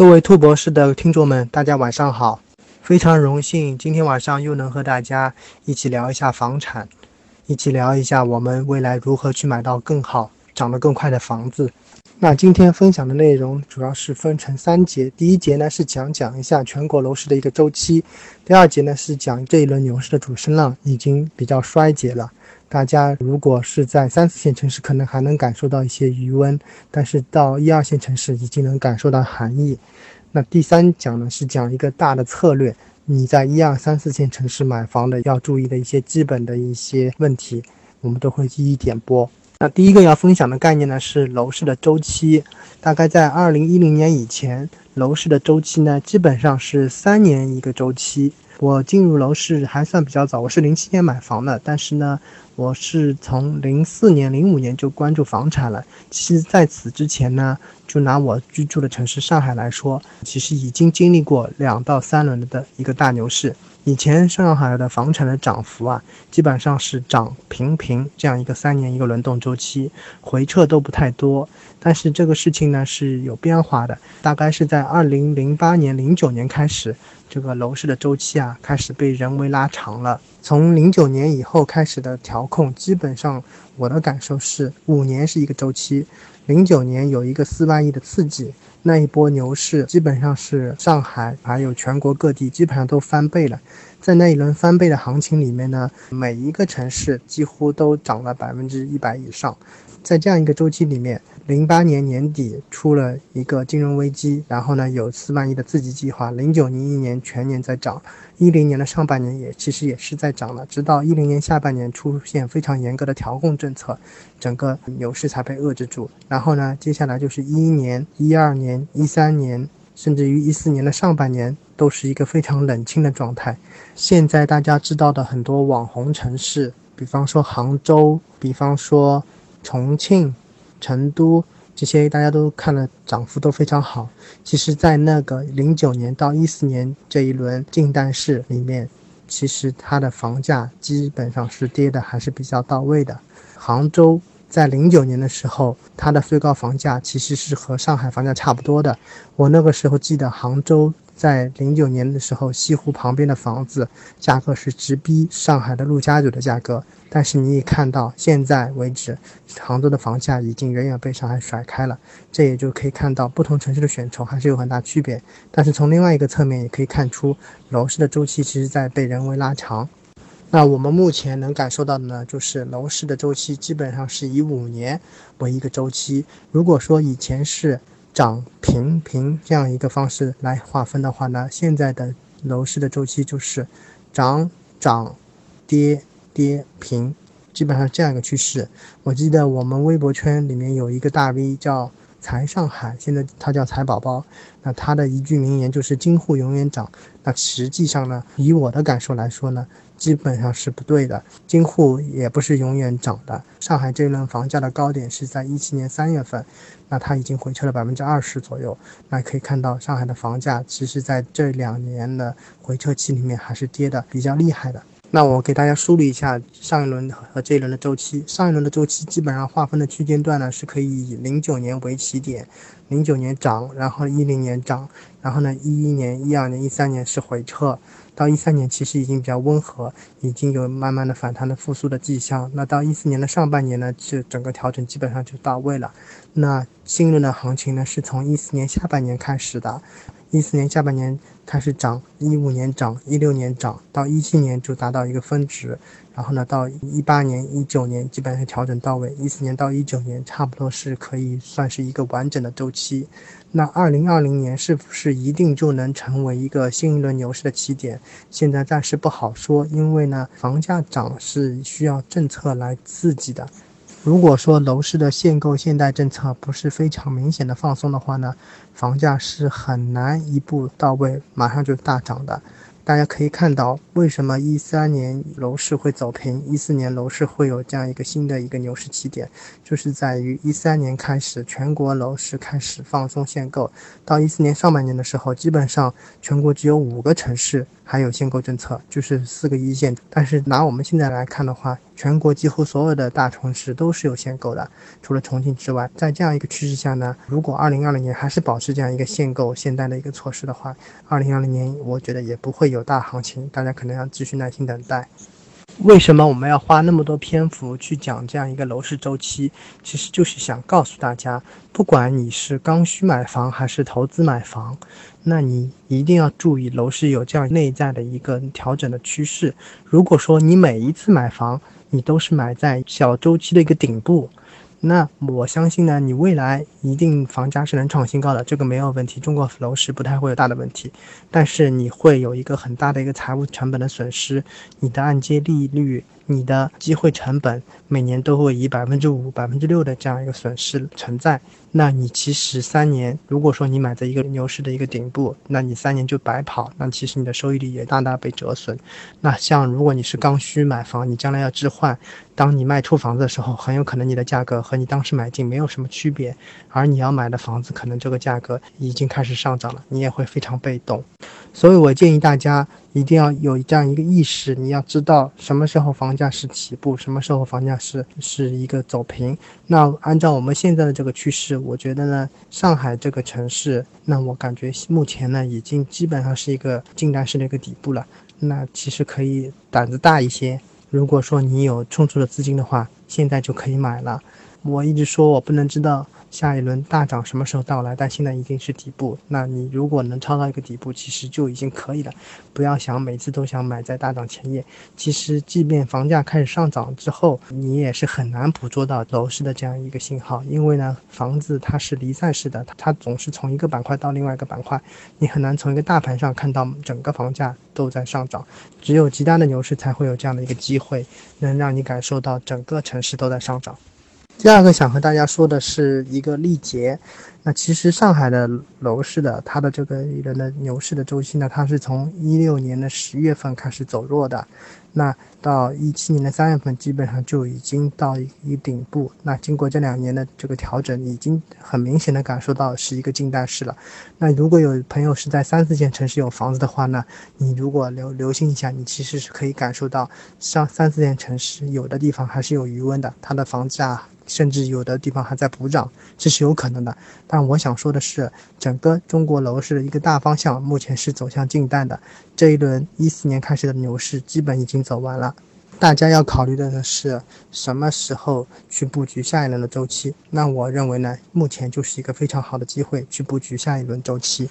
各位兔博士的听众们，大家晚上好！非常荣幸今天晚上又能和大家一起聊一下房产，一起聊一下我们未来如何去买到更好、涨得更快的房子。那今天分享的内容主要是分成三节，第一节呢是讲讲一下全国楼市的一个周期，第二节呢是讲这一轮牛市的主升浪已经比较衰竭了。大家如果是在三四线城市，可能还能感受到一些余温，但是到一二线城市已经能感受到寒意。那第三讲呢是讲一个大的策略，你在一二三四线城市买房的要注意的一些基本的一些问题，我们都会一一点拨。那第一个要分享的概念呢是楼市的周期，大概在二零一零年以前，楼市的周期呢基本上是三年一个周期。我进入楼市还算比较早，我是零七年买房的，但是呢，我是从零四年、零五年就关注房产了。其实在此之前呢，就拿我居住的城市上海来说，其实已经经历过两到三轮的一个大牛市。以前上海的房产的涨幅啊，基本上是涨平平这样一个三年一个轮动周期，回撤都不太多。但是这个事情呢是有变化的，大概是在二零零八年、零九年开始。这个楼市的周期啊，开始被人为拉长了。从零九年以后开始的调控，基本上我的感受是五年是一个周期。零九年有一个四万亿的刺激，那一波牛市基本上是上海还有全国各地基本上都翻倍了。在那一轮翻倍的行情里面呢，每一个城市几乎都涨了百分之一百以上。在这样一个周期里面。零八年年底出了一个金融危机，然后呢有四万亿的刺激计划。零九年一年全年在涨，一零年的上半年也其实也是在涨的，直到一零年下半年出现非常严格的调控政策，整个牛市才被遏制住。然后呢，接下来就是一一年、一二年、一三年，甚至于一四年的上半年都是一个非常冷清的状态。现在大家知道的很多网红城市，比方说杭州，比方说重庆。成都这些大家都看了，涨幅都非常好。其实，在那个零九年到一四年这一轮进单市里面，其实它的房价基本上是跌的还是比较到位的。杭州在零九年的时候，它的最高房价其实是和上海房价差不多的。我那个时候记得杭州。在零九年的时候，西湖旁边的房子价格是直逼上海的陆家嘴的价格。但是你也看到，现在为止，杭州的房价已经远远被上海甩开了。这也就可以看到，不同城市的选筹还是有很大区别。但是从另外一个侧面也可以看出，楼市的周期其实在被人为拉长。那我们目前能感受到的呢，就是楼市的周期基本上是以五年为一个周期。如果说以前是涨平平这样一个方式来划分的话呢，现在的楼市的周期就是涨涨跌跌平，基本上这样一个趋势。我记得我们微博圈里面有一个大 V 叫财上海，现在他叫财宝宝，那他的一句名言就是“金户永远涨”。那实际上呢，以我的感受来说呢。基本上是不对的，京沪也不是永远涨的。上海这一轮房价的高点是在一七年三月份，那它已经回撤了百分之二十左右。那可以看到，上海的房价其实在这两年的回撤期里面还是跌的比较厉害的。那我给大家梳理一下上一轮和这一轮的周期。上一轮的周期基本上划分的区间段呢，是可以以零九年为起点，零九年涨，然后一零年涨，然后呢一一年、一二年、一三年是回撤。到一三年其实已经比较温和，已经有慢慢的反弹的复苏的迹象。那到一四年的上半年呢，就整个调整基本上就到位了。那新一轮的行情呢，是从一四年下半年开始的。一四年下半年开始涨，一五年涨，一六年涨，到一七年就达到一个峰值，然后呢，到一八年、一九年基本上调整到位，一四年到一九年差不多是可以算是一个完整的周期。那二零二零年是不是一定就能成为一个新一轮牛市的起点？现在暂时不好说，因为呢，房价涨是需要政策来刺激的。如果说楼市的限购限贷政策不是非常明显的放松的话呢，房价是很难一步到位，马上就大涨的。大家可以看到，为什么一三年楼市会走平，一四年楼市会有这样一个新的一个牛市起点，就是在于一三年开始，全国楼市开始放松限购，到一四年上半年的时候，基本上全国只有五个城市还有限购政策，就是四个一线。但是拿我们现在来看的话，全国几乎所有的大城市都是有限购的，除了重庆之外。在这样一个趋势下呢，如果二零二零年还是保持这样一个限购限贷的一个措施的话，二零二零年我觉得也不会有。大行情，大家可能要继续耐心等待。为什么我们要花那么多篇幅去讲这样一个楼市周期？其实就是想告诉大家，不管你是刚需买房还是投资买房，那你一定要注意楼市有这样内在的一个调整的趋势。如果说你每一次买房，你都是买在小周期的一个顶部。那我相信呢，你未来一定房价是能创新高的，这个没有问题。中国楼市不太会有大的问题，但是你会有一个很大的一个财务成本的损失，你的按揭利率。你的机会成本每年都会以百分之五、百分之六的这样一个损失存在，那你其实三年，如果说你买在一个牛市的一个顶部，那你三年就白跑，那其实你的收益率也大大被折损。那像如果你是刚需买房，你将来要置换，当你卖出房子的时候，很有可能你的价格和你当时买进没有什么区别，而你要买的房子可能这个价格已经开始上涨了，你也会非常被动。所以我建议大家。一定要有这样一个意识，你要知道什么时候房价是起步，什么时候房价是是一个走平。那按照我们现在的这个趋势，我觉得呢，上海这个城市，那我感觉目前呢，已经基本上是一个近代式的一个底部了。那其实可以胆子大一些，如果说你有充足的资金的话，现在就可以买了。我一直说我不能知道。下一轮大涨什么时候到来？但现在已经是底部，那你如果能抄到一个底部，其实就已经可以了。不要想每次都想买在大涨前夜。其实，即便房价开始上涨之后，你也是很难捕捉到楼市的这样一个信号，因为呢，房子它是离散式的，它总是从一个板块到另外一个板块，你很难从一个大盘上看到整个房价都在上涨。只有极大的牛市才会有这样的一个机会，能让你感受到整个城市都在上涨。第二个想和大家说的是一个历劫。那其实上海的楼市的它的这个一轮的牛市的周期呢，它是从一六年的十月份开始走弱的，那到一七年的三月份基本上就已经到一顶部。那经过这两年的这个调整，已经很明显的感受到是一个近代式了。那如果有朋友是在三四线城市有房子的话呢，你如果留留心一下，你其实是可以感受到上三四线城市有的地方还是有余温的，它的房价。甚至有的地方还在补涨，这是有可能的。但我想说的是，整个中国楼市的一个大方向目前是走向静淡的。这一轮一四年开始的牛市基本已经走完了，大家要考虑的是什么时候去布局下一轮的周期？那我认为呢，目前就是一个非常好的机会去布局下一轮周期。